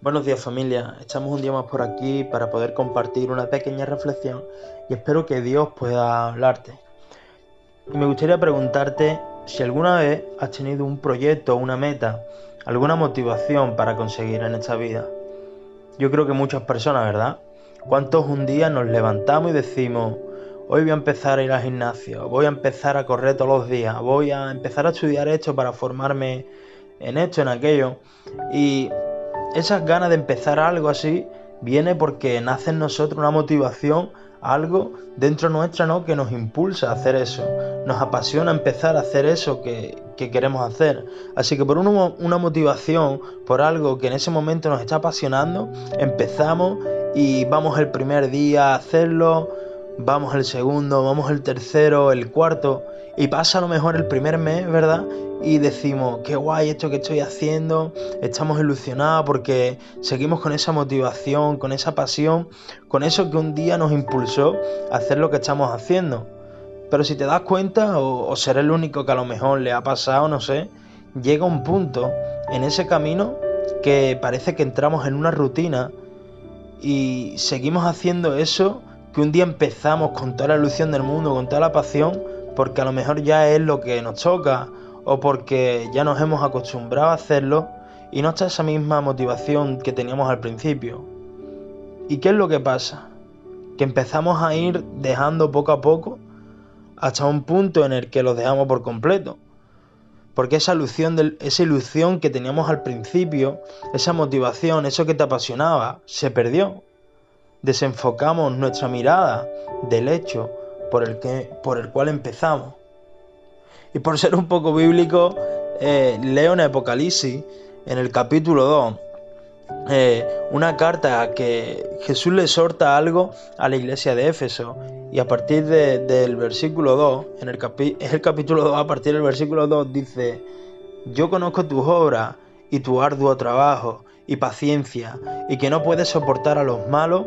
Buenos días familia, estamos un día más por aquí para poder compartir una pequeña reflexión y espero que Dios pueda hablarte. Y me gustaría preguntarte si alguna vez has tenido un proyecto, una meta, alguna motivación para conseguir en esta vida. Yo creo que muchas personas, ¿verdad? ¿Cuántos un día nos levantamos y decimos, hoy voy a empezar a ir al gimnasio, voy a empezar a correr todos los días, voy a empezar a estudiar esto para formarme en esto, en aquello? Y esas ganas de empezar algo así viene porque nace en nosotros una motivación, algo dentro nuestra ¿no? que nos impulsa a hacer eso, nos apasiona empezar a hacer eso que, queremos hacer. Así que por una, una motivación, por algo que en ese momento nos está apasionando, empezamos y vamos el primer día a hacerlo, vamos el segundo, vamos el tercero, el cuarto, y pasa a lo mejor el primer mes, ¿verdad? Y decimos, qué guay esto que estoy haciendo, estamos ilusionados porque seguimos con esa motivación, con esa pasión, con eso que un día nos impulsó a hacer lo que estamos haciendo. Pero si te das cuenta, o, o seré el único que a lo mejor le ha pasado, no sé, llega un punto en ese camino que parece que entramos en una rutina y seguimos haciendo eso que un día empezamos con toda la ilusión del mundo, con toda la pasión, porque a lo mejor ya es lo que nos toca o porque ya nos hemos acostumbrado a hacerlo y no está esa misma motivación que teníamos al principio. ¿Y qué es lo que pasa? Que empezamos a ir dejando poco a poco hasta un punto en el que lo dejamos por completo. Porque esa ilusión, esa ilusión que teníamos al principio, esa motivación, eso que te apasionaba, se perdió desenfocamos nuestra mirada del hecho por el, que, por el cual empezamos. Y por ser un poco bíblico, eh, leo en Apocalipsis, en el capítulo 2, eh, una carta que Jesús le exhorta algo a la iglesia de Éfeso. Y a partir del versículo 2, en el es el capítulo 2, a partir del versículo 2 dice, yo conozco tus obras y tu arduo trabajo y paciencia, y que no puedes soportar a los malos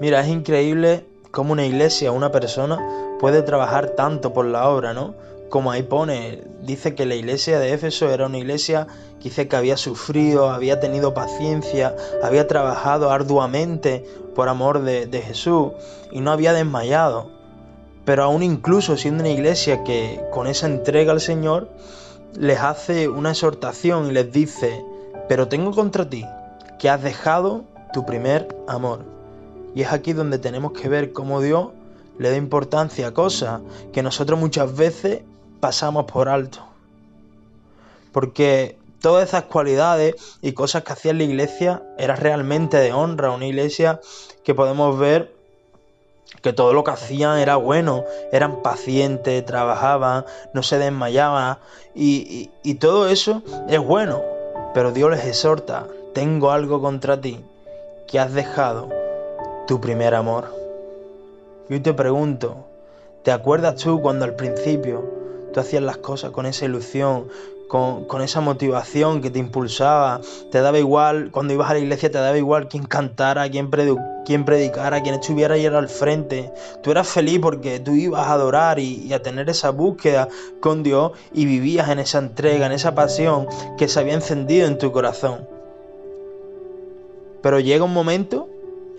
Mira, es increíble cómo una iglesia, una persona puede trabajar tanto por la obra, ¿no? Como ahí pone, dice que la iglesia de Éfeso era una iglesia que dice que había sufrido, había tenido paciencia, había trabajado arduamente por amor de, de Jesús y no había desmayado. Pero aún incluso siendo una iglesia que con esa entrega al Señor les hace una exhortación y les dice, pero tengo contra ti que has dejado tu primer amor. Y es aquí donde tenemos que ver cómo Dios le da importancia a cosas que nosotros muchas veces pasamos por alto. Porque todas esas cualidades y cosas que hacía la iglesia era realmente de honra. Una iglesia que podemos ver que todo lo que hacían era bueno, eran pacientes, trabajaban, no se desmayaban y, y todo eso es bueno. Pero Dios les exhorta, tengo algo contra ti, que has dejado tu primer amor. Y hoy te pregunto, ¿te acuerdas tú cuando al principio tú hacías las cosas con esa ilusión, con, esa motivación que te impulsaba? Te daba igual, cuando ibas a la iglesia te daba igual quién cantara, quién, predicara, quién estuviera ahí al frente. Tú eras feliz porque tú ibas a adorar y, y a tener esa búsqueda con Dios y vivías en esa entrega, en esa pasión que se había encendido en tu corazón. Pero llega un momento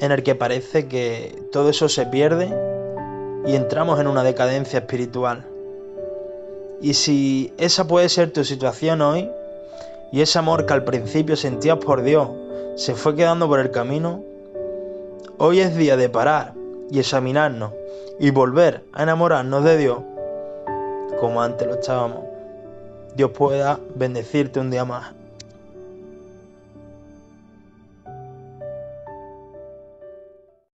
en el que parece que todo eso se pierde y entramos en una decadencia espiritual. Y si esa puede ser tu situación hoy, y ese amor que al principio sentías por Dios se fue quedando por el camino, hoy es día de parar y examinarnos y volver a enamorarnos de Dios como antes lo estábamos. Dios pueda bendecirte un día más.